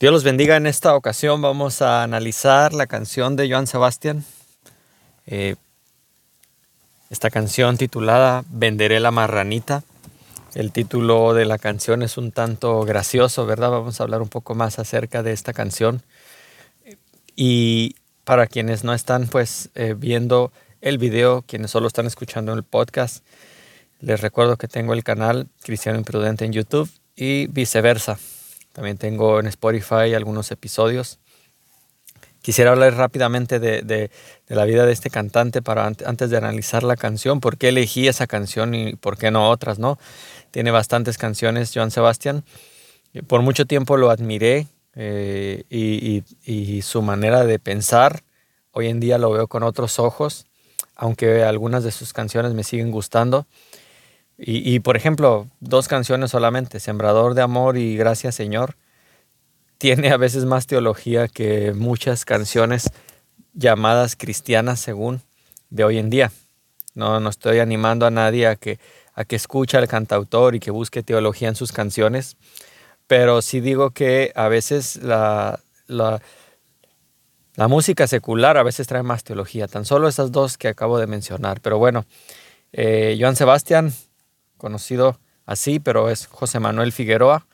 Dios los bendiga. En esta ocasión vamos a analizar la canción de Joan Sebastián. Eh, esta canción titulada Venderé la marranita. El título de la canción es un tanto gracioso, ¿verdad? Vamos a hablar un poco más acerca de esta canción. Y para quienes no están pues eh, viendo el video, quienes solo están escuchando el podcast, les recuerdo que tengo el canal Cristiano Imprudente en YouTube y viceversa. También tengo en Spotify algunos episodios. Quisiera hablar rápidamente de, la vida de este cantante para antes de analizar la canción, por qué elegí esa canción y por qué no otras, ¿no? Tiene bastantes canciones, Joan Sebastián. Por mucho tiempo lo admiré eh, y, su manera de pensar, hoy en día lo veo con otros ojos, aunque algunas de sus canciones me siguen gustando. Y, por ejemplo, dos canciones solamente, Sembrador de Amor y Gracias Señor, tiene a veces más teología que muchas canciones llamadas cristianas según de hoy en día. No, no estoy animando a nadie a que, a que escuche al cantautor y que busque teología en sus canciones, pero sí digo que a veces la, la, música secular a veces trae más teología, tan solo esas dos que acabo de mencionar. Pero bueno, eh, Joan Sebastián conocido así, pero es José Manuel Figueroa.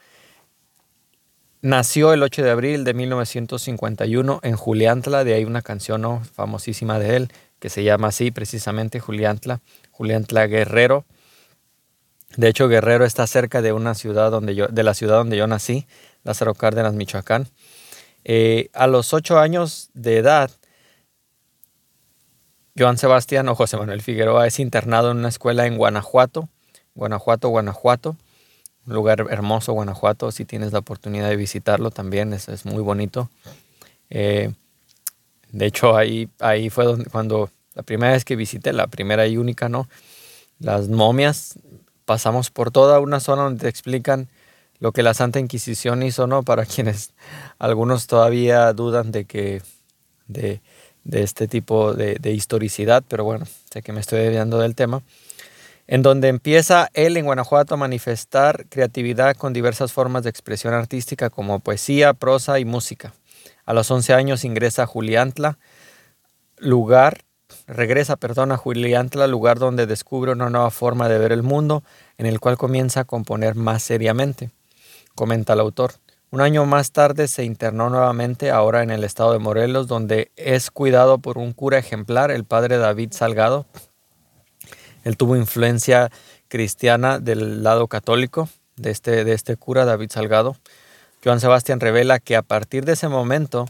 Nació el 8 de abril de 1951 en Juliantla, de ahí una canción famosísima de él que se llama así precisamente Juliantla, Juliantla Guerrero. De hecho, Guerrero está cerca de una ciudad donde yo, de la ciudad donde yo nací, Lázaro Cárdenas, Michoacán. Eh, a los ocho años de edad, Joan Sebastián o José Manuel Figueroa es internado en una escuela en Guanajuato Guanajuato, Guanajuato. Un lugar hermoso, Guanajuato. Si tienes la oportunidad de visitarlo también, es, es muy bonito. Eh, de hecho, ahí, ahí fue donde, cuando la primera vez que visité, la primera y única, ¿no? Las momias, pasamos por toda una zona donde te explican lo que la Santa Inquisición hizo, ¿no? Para quienes algunos todavía dudan de que de, de este tipo de, historicidad, pero bueno, sé que me estoy desviando del tema en donde empieza él en Guanajuato a manifestar creatividad con diversas formas de expresión artística como poesía, prosa y música. A los 11 años ingresa a Juliantla, lugar, regresa, perdón, a Juliantla, lugar donde descubre una nueva forma de ver el mundo, en el cual comienza a componer más seriamente, comenta el autor. Un año más tarde se internó nuevamente, ahora en el estado de Morelos, donde es cuidado por un cura ejemplar, el padre David Salgado, él tuvo influencia cristiana del lado católico de este, de este cura David Salgado. Joan Sebastián revela que a partir de ese momento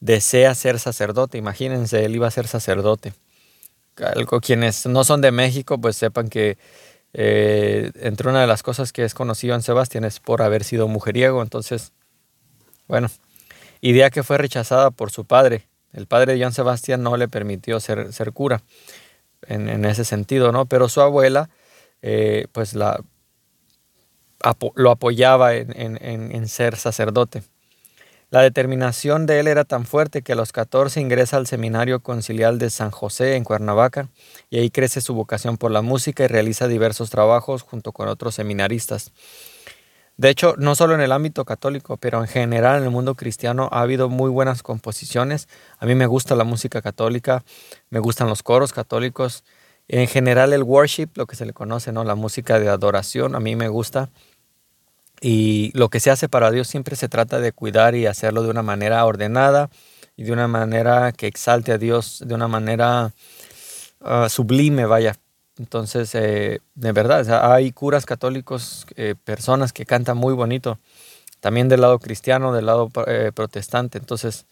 desea ser sacerdote. Imagínense, él iba a ser sacerdote. Quienes no son de México, pues sepan que eh, entre una de las cosas que es conocido en Sebastián es por haber sido mujeriego. Entonces, bueno, idea que fue rechazada por su padre. El padre de Joan Sebastián no le permitió ser, ser cura en, ese sentido, ¿no? Pero su abuela, eh, pues la, lo apoyaba en, ser sacerdote. La determinación de él era tan fuerte que a los 14 ingresa al seminario conciliar de San José en Cuernavaca y ahí crece su vocación por la música y realiza diversos trabajos junto con otros seminaristas. De hecho, no solo en el ámbito católico, pero en general en el mundo cristiano ha habido muy buenas composiciones. A mí me gusta la música católica, me gustan los coros católicos. En general el worship, lo que se le conoce, ¿no? La música de adoración, a mí me gusta. Y lo que se hace para Dios siempre se trata de cuidar y hacerlo de una manera ordenada y de una manera que exalte a Dios, de una manera ah, sublime, vaya. Entonces, eh, de verdad, hay curas católicos, eh, personas que cantan muy bonito, también del lado cristiano, del lado eh, protestante. Entonces,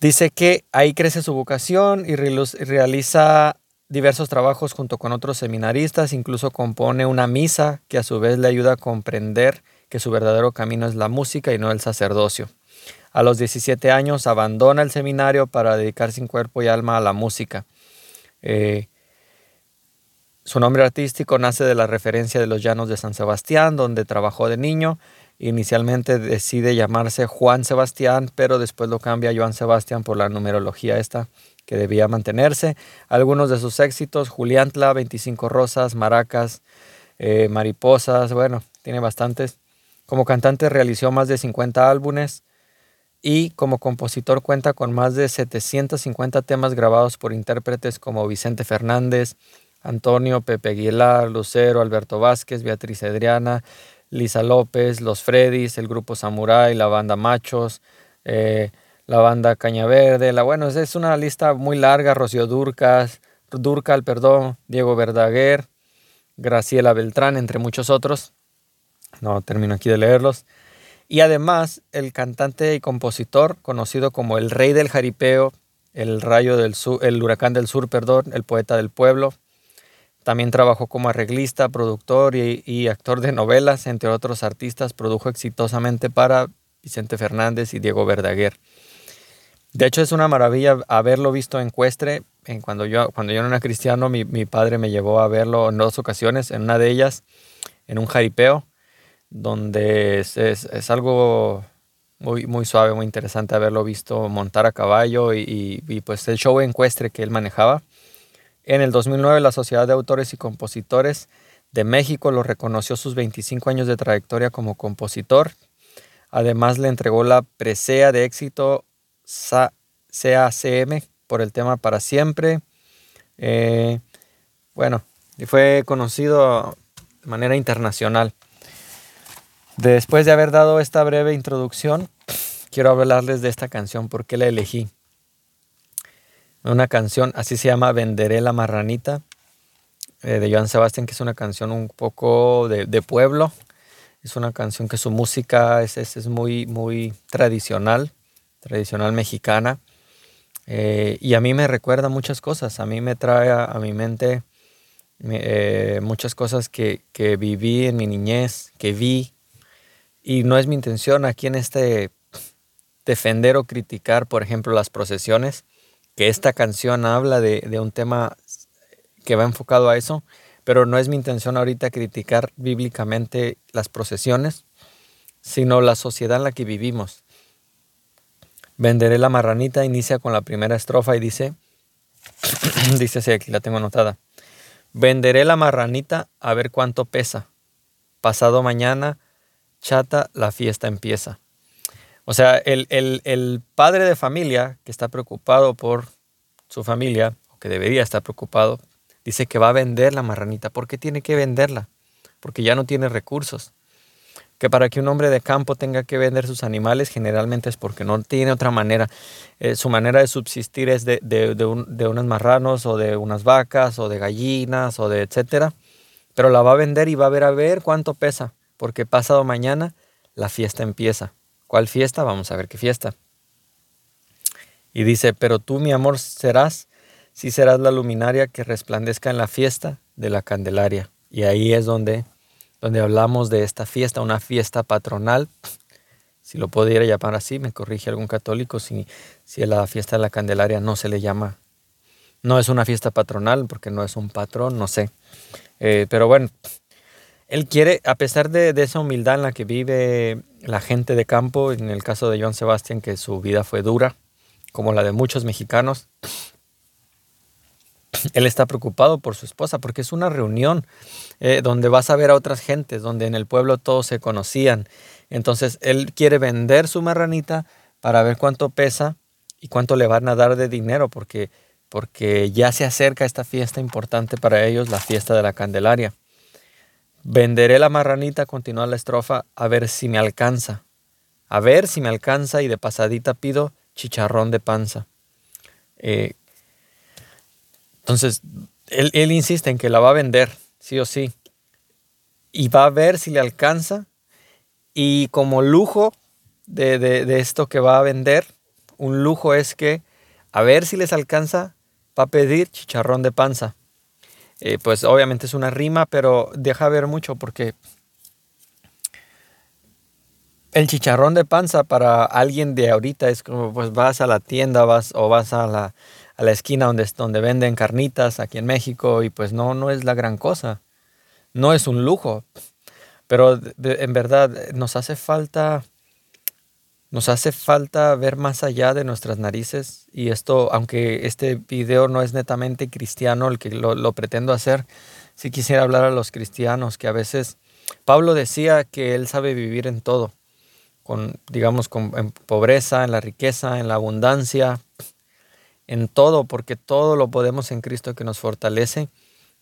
dice que ahí crece su vocación y realiza diversos trabajos junto con otros seminaristas, incluso compone una misa que a su vez le ayuda a comprender que su verdadero camino es la música y no el sacerdocio. A los 17 años abandona el seminario para dedicarse en cuerpo y alma a la música. Eh, su nombre artístico nace de la referencia de los llanos de San Sebastián, donde trabajó de niño. Inicialmente decide llamarse Juan Sebastián, pero después lo cambia a Joan Sebastián por la numerología esta que debía mantenerse. Algunos de sus éxitos, Juliantla, 25 Rosas, Maracas, eh, Mariposas, bueno, tiene bastantes. Como cantante realizó más de 50 álbumes y como compositor cuenta con más de 750 temas grabados por intérpretes como Vicente Fernández, Antonio, Pepe Aguilar, Lucero, Alberto Vázquez, Beatriz Adriana, Lisa López, Los Freddys, el grupo Samurai, la banda Machos, eh, la banda Caña Verde. La, bueno, es una lista muy larga, Rocío Durcas, Durcal, perdón, Diego Verdaguer, Graciela Beltrán, entre muchos otros. No termino aquí de leerlos. Y además, el cantante y compositor, conocido como el rey del jaripeo, el rayo del sur, el huracán del sur, perdón, el poeta del pueblo. También trabajó como arreglista, productor y, actor de novelas, entre otros artistas. Produjo exitosamente para Vicente Fernández y Diego Verdaguer. De hecho, es una maravilla haberlo visto en Cuestre. En cuando, yo, cuando yo no era cristiano, mi, mi padre me llevó a verlo en dos ocasiones. En una de ellas, en un jaripeo donde es, algo muy, muy suave, muy interesante haberlo visto montar a caballo y, pues el show encuestre que él manejaba. En el 2009 la Sociedad de Autores y Compositores de México lo reconoció sus 25 años de trayectoria como compositor. Además le entregó la presea de éxito CACM por el tema Para Siempre. Eh, bueno, y fue conocido de manera internacional. Después de haber dado esta breve introducción, quiero hablarles de esta canción, por qué la elegí. Una canción, así se llama Venderé la marranita, eh, de Joan Sebastián, que es una canción un poco de, pueblo. Es una canción que su música es, es, muy, muy tradicional, tradicional mexicana. Eh, y a mí me recuerda muchas cosas, a mí me trae a, mi mente eh, muchas cosas que, que viví en mi niñez, que vi, y no es mi intención aquí en este defender o criticar, por ejemplo, las procesiones, que esta canción habla de, un tema que va enfocado a eso, pero no es mi intención ahorita criticar bíblicamente las procesiones, sino la sociedad en la que vivimos. Venderé la marranita, inicia con la primera estrofa y dice, dice aquí la tengo anotada, venderé la marranita a ver cuánto pesa. Pasado mañana chata, la fiesta empieza. O sea, el, padre de familia que está preocupado por su familia, o que debería estar preocupado, dice que va a vender la marranita. ¿Por qué tiene que venderla? Porque ya no tiene recursos. Que para que un hombre de campo tenga que vender sus animales generalmente es porque no tiene otra manera. Eh, su manera de subsistir es de, de, de, de unos marranos o de unas vacas o de gallinas o de etcétera. Pero la va a vender y va a ver a ver cuánto pesa porque pasado mañana la fiesta empieza. ¿Cuál fiesta? Vamos a ver qué fiesta. Y dice, pero tú, mi amor, serás, si serás la luminaria que resplandezca en la fiesta de la Candelaria. Y ahí es donde, donde hablamos de esta fiesta, una fiesta patronal. Si lo pudiera llamar así, me corrige algún católico, si, si la fiesta de la Candelaria no se le llama, no es una fiesta patronal, porque no es un patrón, no sé. Eh, pero bueno, él quiere, a pesar de, esa humildad en la que vive la gente de campo, en el caso de John Sebastián, que su vida fue dura, como la de muchos mexicanos, él está preocupado por su esposa porque es una reunión eh, donde vas a ver a otras gentes, donde en el pueblo todos se conocían. Entonces él quiere vender su marranita para ver cuánto pesa y cuánto le van a dar de dinero porque, porque ya se acerca esta fiesta importante para ellos, la fiesta de la Candelaria. Venderé la marranita, continúa la estrofa, a ver si me alcanza. A ver si me alcanza y de pasadita pido chicharrón de panza. Eh, entonces, él, insiste en que la va a vender, sí o sí. Y va a ver si le alcanza. Y como lujo de, de esto que va a vender, un lujo es que a ver si les alcanza, va a pedir chicharrón de panza. Eh, pues obviamente es una rima, pero deja ver mucho porque el chicharrón de panza para alguien de ahorita es como pues vas a la tienda vas o vas a la, a la esquina donde, donde venden carnitas aquí en México y pues no, no es la gran cosa. No es un lujo. Pero en verdad nos hace falta nos hace falta ver más allá de nuestras narices y esto, aunque este video no es netamente cristiano el que lo, pretendo hacer, sí quisiera hablar a los cristianos que a veces Pablo decía que él sabe vivir en todo, con, digamos, con, en pobreza, en la riqueza, en la abundancia, en todo, porque todo lo podemos en Cristo que nos fortalece.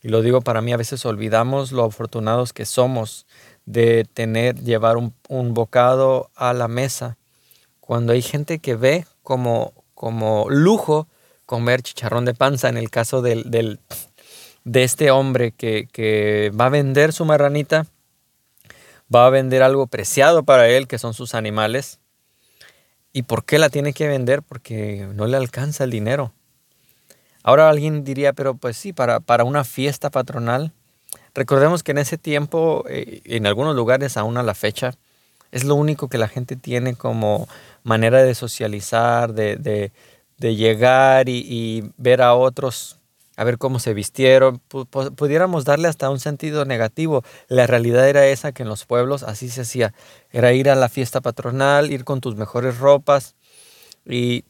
Y lo digo para mí, a veces olvidamos lo afortunados que somos de tener, llevar un, bocado a la mesa. Cuando hay gente que ve como, como lujo comer chicharrón de panza, en el caso del, del de este hombre que, que va a vender su marranita, va a vender algo preciado para él, que son sus animales. ¿Y por qué la tiene que vender? Porque no le alcanza el dinero. Ahora alguien diría, pero pues sí, para, para una fiesta patronal. Recordemos que en ese tiempo, eh, en algunos lugares aún a la fecha, es lo único que la gente tiene como manera de socializar, de, de, llegar y, y, ver a otros a ver cómo se vistieron, pudiéramos darle hasta un sentido negativo. La realidad era esa que en los pueblos así se hacía. Era ir a la fiesta patronal, ir con tus mejores ropas y,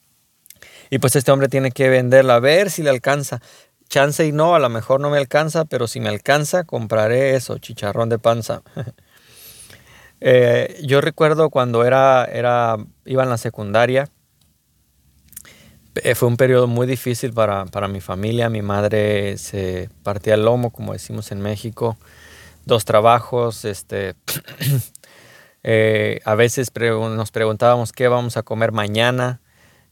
y pues este hombre tiene que venderla a ver si le alcanza. Chance y no, a lo mejor no me alcanza, pero si me alcanza, compraré eso, chicharrón de panza. Eh, yo recuerdo cuando era, era, iba en la secundaria, eh, fue un periodo muy difícil para, mi familia. Mi madre se partía el lomo, como decimos en México. Dos trabajos, este, eh, a veces nos preguntábamos qué vamos a comer mañana.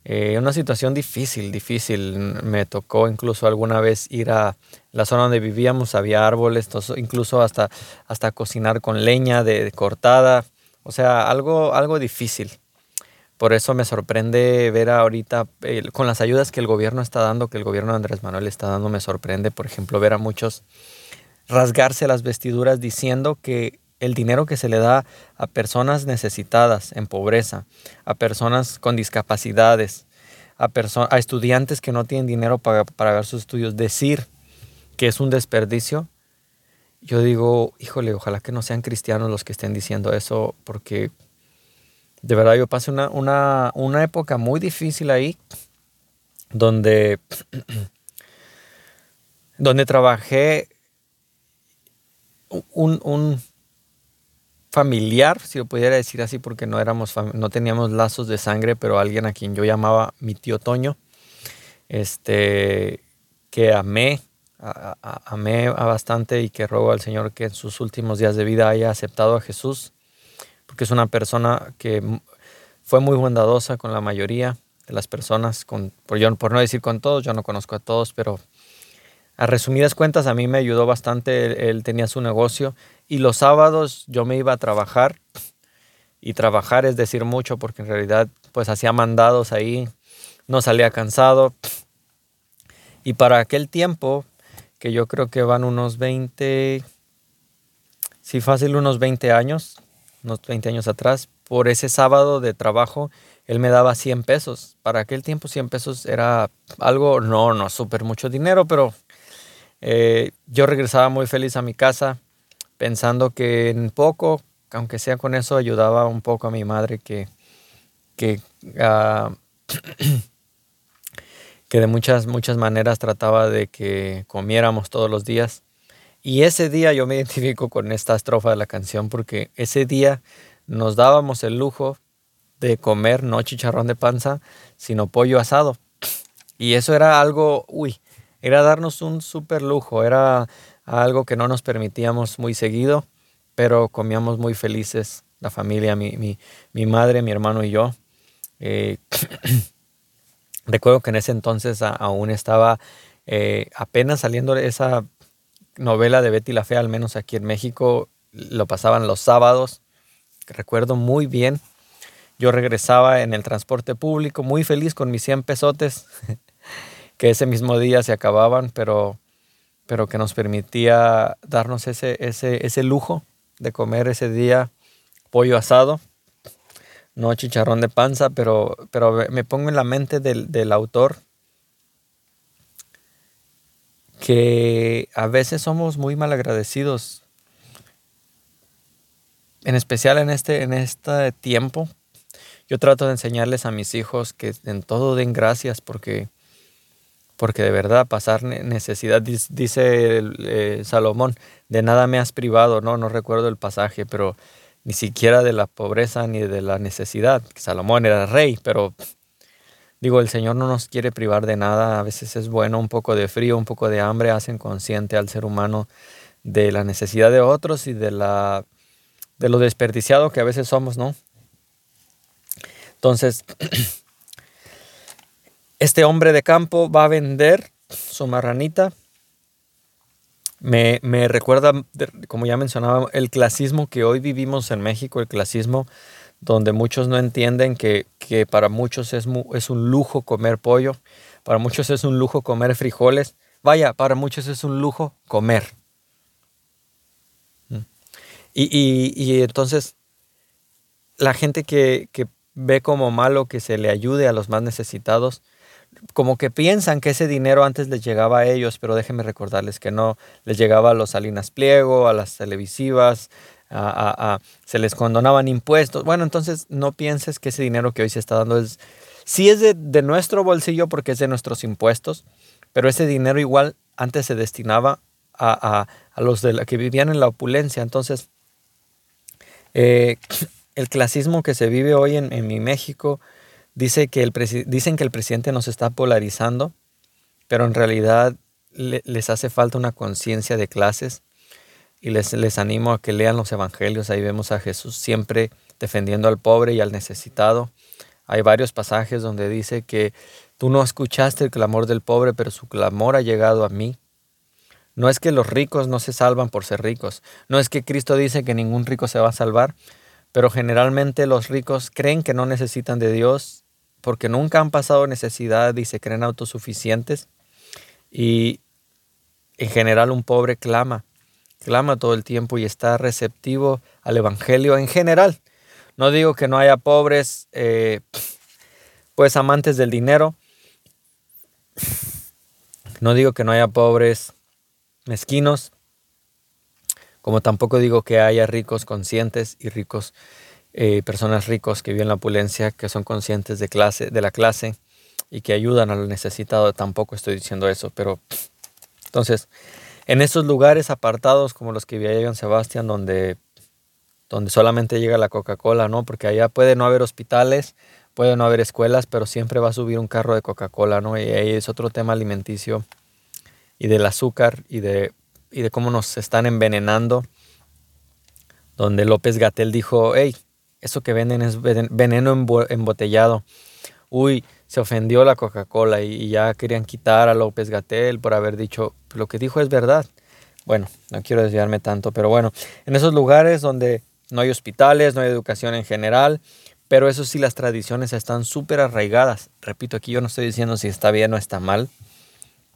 Eh, una situación difícil, difícil. Me tocó incluso alguna vez ir a la zona donde vivíamos, había árboles, incluso hasta, hasta cocinar con leña de, cortada. O sea, algo, algo difícil. Por eso me sorprende ver ahorita, con las ayudas que el gobierno está dando, que el gobierno de Andrés Manuel está dando, me sorprende, por ejemplo, ver a muchos rasgarse las vestiduras diciendo que el dinero que se le da a personas necesitadas, en pobreza, a personas con discapacidades, a, a estudiantes que no tienen dinero para pagar sus estudios, decir que es un desperdicio, yo digo, híjole, ojalá que no sean cristianos los que estén diciendo eso, porque de verdad yo pasé una, época muy difícil ahí, donde, donde trabajé un, familiar, si lo pudiera decir así, porque no éramos no teníamos lazos de sangre, pero alguien a quien yo llamaba mi tío Toño, este, que amé, amé bastante y que ruego al Señor que en sus últimos días de vida haya aceptado a Jesús porque es una persona que fue muy bondadosa con la mayoría de las personas, con, por, yo, por no decir con todos, yo no conozco a todos, pero a resumidas cuentas a mí me ayudó bastante, él, tenía su negocio y los sábados yo me iba a trabajar y trabajar es decir mucho porque en realidad pues hacía mandados ahí, no salía cansado y para aquel tiempo que yo creo que van unos 20, sí fácil unos 20 años, unos 20 años atrás, por ese sábado de trabajo, él me daba 100 pesos. Para aquel tiempo 100 pesos era algo, no, no súper mucho dinero, pero eh, yo regresaba muy feliz a mi casa pensando que en poco, aunque sea con eso, ayudaba un poco a mi madre que, que, ah, que de muchas, muchas maneras trataba de que comiéramos todos los días. Y ese día yo me identifico con esta estrofa de la canción porque ese día nos dábamos el lujo de comer no chicharrón de panza, sino pollo asado. Y eso era algo, uy, era darnos un súper lujo, era algo que no nos permitíamos muy seguido, pero comíamos muy felices la familia, mi, mi, madre, mi hermano y yo. Eh, recuerdo que en ese entonces aún estaba eh, apenas saliendo esa novela de Betty la Fea, al menos aquí en México, lo pasaban los sábados. Recuerdo muy bien. Yo regresaba en el transporte público muy feliz con mis 100 pesotes, que ese mismo día se acababan, pero, pero que nos permitía darnos ese, ese, ese lujo de comer ese día pollo asado, no chicharrón de panza, pero, pero me pongo en la mente del, del autor que a veces somos muy malagradecidos, en especial en este, en este tiempo. Yo trato de enseñarles a mis hijos que en todo den gracias porque, porque de verdad pasar necesidad, dice eh, Salomón, de nada me has privado, no, no recuerdo el pasaje, pero ni siquiera de la pobreza ni de la necesidad. Salomón era rey, pero digo, el Señor no nos quiere privar de nada, a veces es bueno un poco de frío, un poco de hambre, hacen consciente al ser humano de la necesidad de otros y de la de lo desperdiciado que a veces somos, ¿no? Entonces, este hombre de campo va a vender su marranita. Me, recuerda, como ya mencionaba, el clasismo que hoy vivimos en México, el clasismo donde muchos no entienden que, para muchos es, es un lujo comer pollo, para muchos es un lujo comer frijoles. Vaya, para muchos es un lujo comer. Mm. Y, entonces, la gente que, que, ve como malo que se le ayude a los más necesitados, como que piensan que ese dinero antes les llegaba a ellos, pero déjenme recordarles que no, les llegaba a los Salinas Pliego, a las televisivas, a, se les condonaban impuestos. Bueno, entonces no pienses que ese dinero que hoy se está dando es, sí es de, nuestro bolsillo porque es de nuestros impuestos, pero ese dinero igual antes se destinaba a, los de la, que vivían en la opulencia. Entonces, eh, el clasismo que se vive hoy en, en mi México, Dice que el dicen que el presidente nos está polarizando, pero en realidad les hace falta una conciencia de clases y les, les animo a que lean los evangelios. Ahí vemos a Jesús siempre defendiendo al pobre y al necesitado. Hay varios pasajes donde dice que tú no escuchaste el clamor del pobre, pero su clamor ha llegado a mí. No es que los ricos no se salvan por ser ricos. No es que Cristo dice que ningún rico se va a salvar, pero generalmente los ricos creen que no necesitan de Dios porque nunca han pasado necesidad y se creen autosuficientes. Y en general un pobre clama, clama todo el tiempo y está receptivo al Evangelio en general. No digo que no haya pobres, eh, pues amantes del dinero. No digo que no haya pobres mezquinos, como tampoco digo que haya ricos conscientes y ricos eh, personas ricos que viven la opulencia, que son conscientes de, clase, de la clase y que ayudan al necesitado. Tampoco estoy diciendo eso, pero entonces, en esos lugares apartados como los que vi en Sebastián, donde, donde solamente llega la Coca-Cola, ¿no? Porque allá puede no haber hospitales, puede no haber escuelas, pero siempre va a subir un carro de Coca-Cola, ¿no? Y ahí es otro tema alimenticio y del azúcar y de, y de cómo nos están envenenando. Donde López Gatel dijo, hey, eso que venden es veneno embotellado. Uy, se ofendió la Coca-Cola y, ya querían quitar a López Gatel por haber dicho lo que dijo es verdad. Bueno, no quiero desviarme tanto, pero bueno, en esos lugares donde no hay hospitales, no hay educación en general, pero eso sí, las tradiciones están súper arraigadas. Repito, aquí yo no estoy diciendo si está bien o está mal,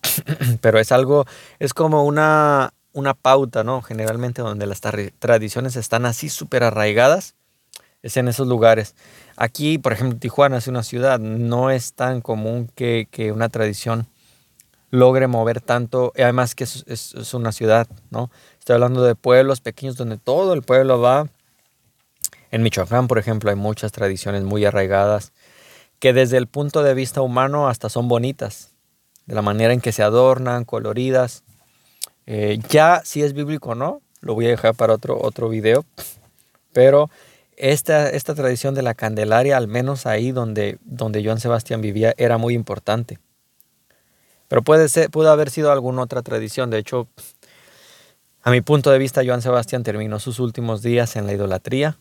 pero es algo, es como una, una pauta, ¿no? Generalmente donde las tradiciones están así súper arraigadas es en esos lugares. Aquí, por ejemplo, Tijuana es una ciudad, no es tan común que, una tradición logre mover tanto, y además que es, una ciudad, ¿no? Estoy hablando de pueblos pequeños donde todo el pueblo va. En Michoacán, por ejemplo, hay muchas tradiciones muy arraigadas que desde el punto de vista humano hasta son bonitas, de la manera en que se adornan, coloridas. Eh, ya si es bíblico o no, lo voy a dejar para otro, otro video, pero esta, esta tradición de la Candelaria, al menos ahí donde, donde Joan Sebastián vivía, era muy importante. Pero puede ser, pudo haber sido alguna otra tradición. De hecho, a mi punto de vista, Joan Sebastián terminó sus últimos días en la idolatría.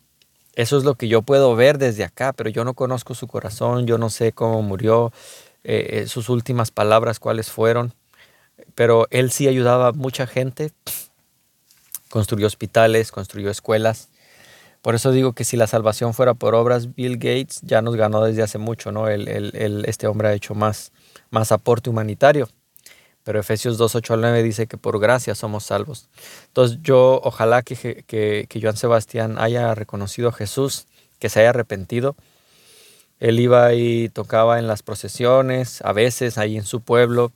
Eso es lo que yo puedo ver desde acá, pero yo no conozco su corazón, yo no sé cómo murió, eh, eh, sus últimas palabras, cuáles fueron. Pero él sí ayudaba a mucha gente, construyó hospitales, construyó escuelas, por eso digo que si la salvación fuera por obras, Bill Gates ya nos ganó desde hace mucho, ¿no? este hombre ha hecho más, más aporte humanitario. Pero Efesios 2, 8 al 9 dice que por gracia somos salvos. Entonces yo ojalá que, que, que Joan Sebastián haya reconocido a Jesús, que se haya arrepentido. Él iba y tocaba en las procesiones, a veces ahí en su pueblo,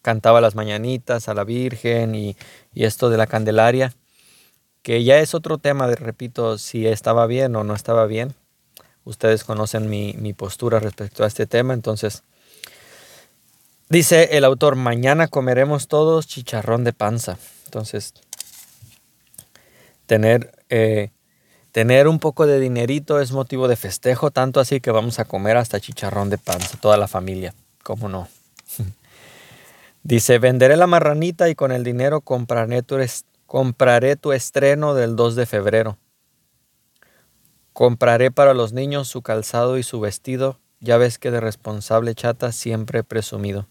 cantaba las mañanitas a la Virgen y, y esto de la Candelaria que ya es otro tema, de, repito, si estaba bien o no estaba bien. Ustedes conocen mi, postura respecto a este tema, entonces Dice el autor, mañana comeremos todos chicharrón de panza. Entonces, tener, eh, tener un poco de dinerito es motivo de festejo, tanto así que vamos a comer hasta chicharrón de panza, toda la familia, ¿cómo no? Dice, venderé la marranita y con el dinero compraré tu, compraré tu estreno del 2 de febrero. Compraré para los niños su calzado y su vestido, ya ves que de responsable chata siempre presumido.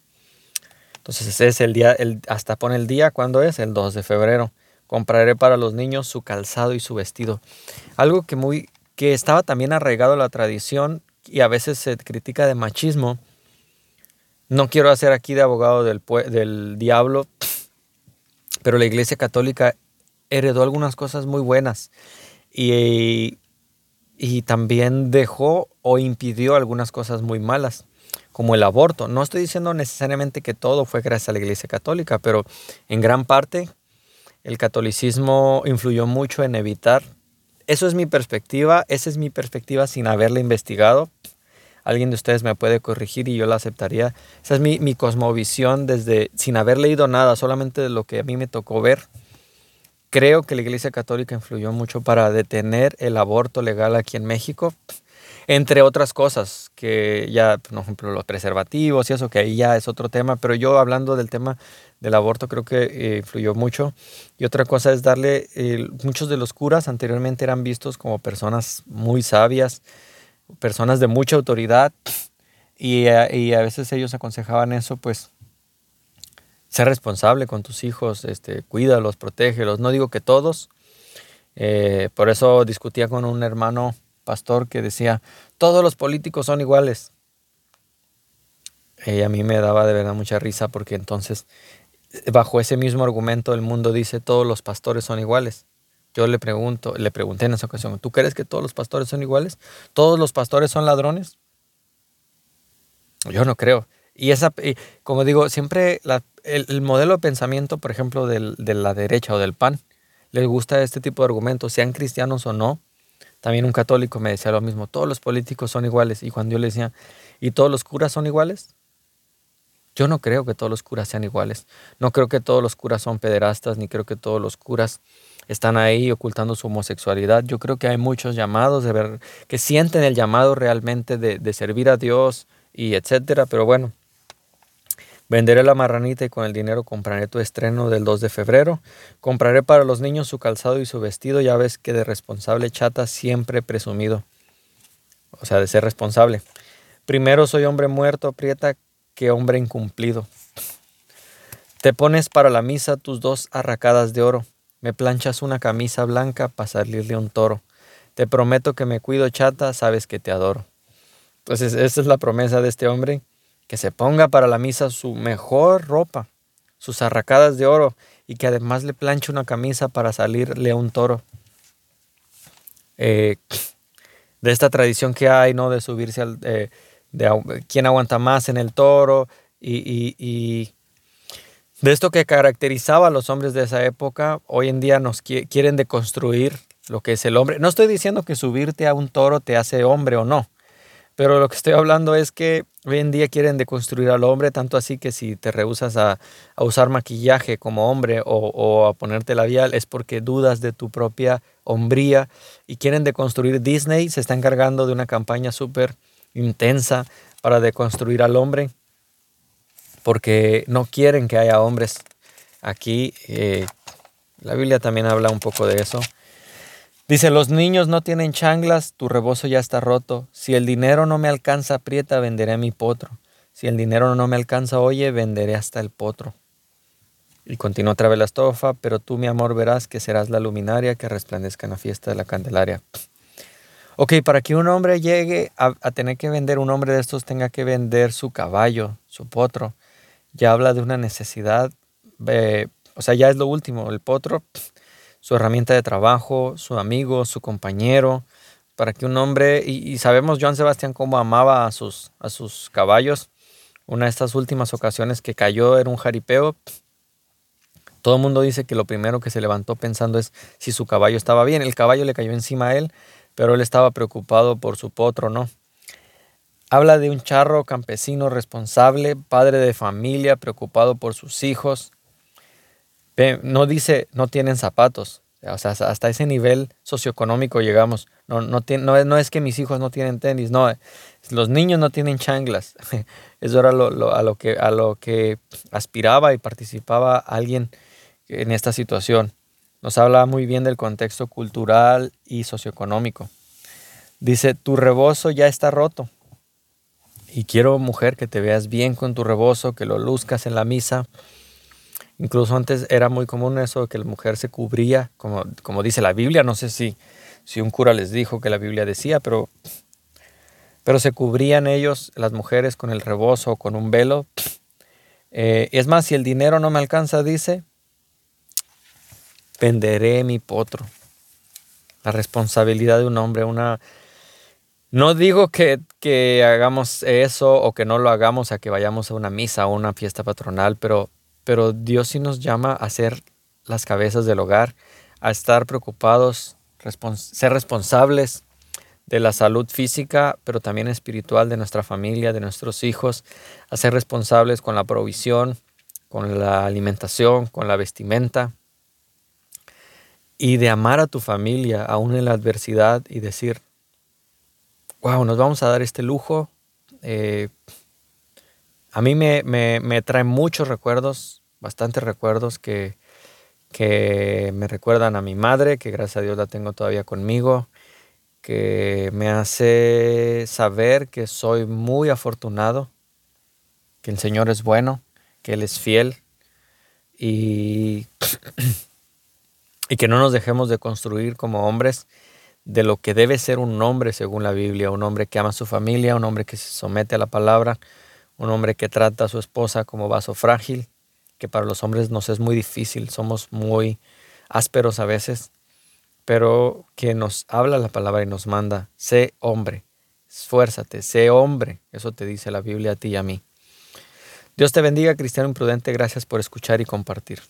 Entonces ese es el día, hasta pone el día, ¿cuándo es? El 2 de febrero. Compraré para los niños su calzado y su vestido. Algo que, muy, que estaba también arraigado a la tradición y a veces se critica de machismo. No quiero hacer aquí de abogado del, del diablo, pero la Iglesia Católica heredó algunas cosas muy buenas y, y también dejó o impidió algunas cosas muy malas como el aborto. No estoy diciendo necesariamente que todo fue gracias a la Iglesia Católica, pero en gran parte el catolicismo influyó mucho en evitar. Eso es mi perspectiva, esa es mi perspectiva sin haberla investigado. Alguien de ustedes me puede corregir y yo la aceptaría. Esa es mi, cosmovisión desde sin haber leído nada, solamente de lo que a mí me tocó ver. Creo que la Iglesia Católica influyó mucho para detener el aborto legal aquí en México entre otras cosas que ya, por ejemplo, los preservativos y eso, que ahí ya es otro tema, pero yo hablando del tema del aborto creo que eh, influyó mucho. Y otra cosa es darle, muchos de los curas anteriormente eran vistos como personas muy sabias, personas de mucha autoridad, y, y a veces ellos aconsejaban eso, pues ser responsable con tus hijos, este, cuídalos, protégelos. No digo que todos. Eh, por eso discutía con un hermano pastor que decía, todos los políticos son iguales. Y a mí me daba de verdad mucha risa porque entonces, bajo ese mismo argumento, el mundo dice, todos los pastores son iguales. Yo le pregunto, le pregunté en esa ocasión, ¿tú crees que todos los pastores son iguales? ¿Todos los pastores son ladrones? Yo no creo. Y esa, como digo, siempre el, modelo de pensamiento, por ejemplo, de la derecha o del PAN, les gusta este tipo de argumentos, sean cristianos o no, también un católico me decía lo mismo, todos los políticos son iguales. Y cuando yo le decía, ¿y todos los curas son iguales? Yo no creo que todos los curas sean iguales. No creo que todos los curas son pederastas, ni creo que todos los curas están ahí ocultando su homosexualidad. Yo creo que hay muchos llamados de ver, que sienten el llamado realmente de, de servir a Dios y etcétera. Pero bueno, Venderé la marranita y con el dinero compraré tu estreno del 2 de febrero. Compraré para los niños su calzado y su vestido. Ya ves que de responsable chata siempre presumido. O sea, de ser responsable. Primero soy hombre muerto, aprieta, que hombre incumplido. Te pones para la misa tus dos arracadas de oro. Me planchas una camisa blanca para salirle un toro. Te prometo que me cuido chata, sabes que te adoro. Entonces, esa es la promesa de este hombre que se ponga para la misa su mejor ropa, sus arracadas de oro, y que además le planche una camisa para salirle a un toro. Eh, de esta tradición que hay, ¿no? De subirse al... Eh, de quién aguanta más en el toro y, y, de esto que caracterizaba a los hombres de esa época, hoy en día nos quieren deconstruir lo que es el hombre. No estoy diciendo que subirte a un toro te hace hombre o no, pero lo que estoy hablando es que hoy en día quieren deconstruir al hombre, tanto así que si te rehusas a, usar maquillaje como hombre o, a ponerte labial es porque dudas de tu propia hombría y quieren deconstruir Disney, se está encargando de una campaña súper intensa para deconstruir al hombre porque no quieren que haya hombres aquí. Eh, la Biblia también habla un poco de eso. Dice, los niños no tienen changlas, tu rebozo ya está roto. Si el dinero no me alcanza, aprieta, venderé mi potro. Si el dinero no me alcanza, oye, venderé hasta el potro. Y continúa otra vez la estofa, pero tú, mi amor, verás que serás la luminaria que resplandezca en la fiesta de la Candelaria. Ok, para que un hombre llegue a, tener que vender, un hombre de estos tenga que vender su caballo, su potro, ya habla de una necesidad, o sea, ya es lo último, el potro su herramienta de trabajo, su amigo, su compañero, para que un hombre, y, sabemos Joan Sebastián cómo amaba a sus, a sus caballos, una de estas últimas ocasiones que cayó era un jaripeo, todo el mundo dice que lo primero que se levantó pensando es si su caballo estaba bien, el caballo le cayó encima a él, pero él estaba preocupado por su potro, ¿no? Habla de un charro campesino responsable, padre de familia, preocupado por sus hijos. No dice no tienen zapatos. O sea, hasta ese nivel socioeconómico llegamos. No, no, es que mis hijos no tienen tenis, no. Los niños no tienen changlas. Eso era lo, a, lo que, a lo que aspiraba y participaba alguien en esta situación. Nos habla muy bien del contexto cultural y socioeconómico. Dice, tu rebozo ya está roto. Y quiero, mujer, que te veas bien con tu rebozo, que lo luzcas en la misa. Incluso antes era muy común eso, que la mujer se cubría, como, como dice la Biblia. No sé si, si un cura les dijo que la Biblia decía, pero, pero se cubrían ellos, las mujeres, con el rebozo o con un velo. Eh, es más, si el dinero no me alcanza, dice, venderé mi potro. La responsabilidad de un hombre, una... No digo que, que, hagamos eso o que no lo hagamos a que vayamos a una misa o una fiesta patronal, pero, pero Dios sí nos llama a ser las cabezas del hogar, a estar preocupados, ser responsables de la salud física, pero también espiritual de nuestra familia, de nuestros hijos, a ser responsables con la provisión, con la alimentación, con la vestimenta, y de amar a tu familia aún en la adversidad y decir, wow, nos vamos a dar este lujo. Eh, a mí me, me, trae muchos recuerdos, bastantes recuerdos que, que me recuerdan a mi madre, que gracias a Dios la tengo todavía conmigo, que me hace saber que soy muy afortunado, que el Señor es bueno, que Él es fiel y y que no nos dejemos de construir como hombres de lo que debe ser un hombre según la Biblia, un hombre que ama a su familia, un hombre que se somete a la palabra, un hombre que trata a su esposa como vaso frágil, que para los hombres nos es muy difícil, somos muy ásperos a veces, pero que nos habla la palabra y nos manda, sé hombre, esfuérzate, sé hombre, eso te dice la Biblia a ti y a mí. Dios te bendiga, cristiano imprudente, gracias por escuchar y compartir.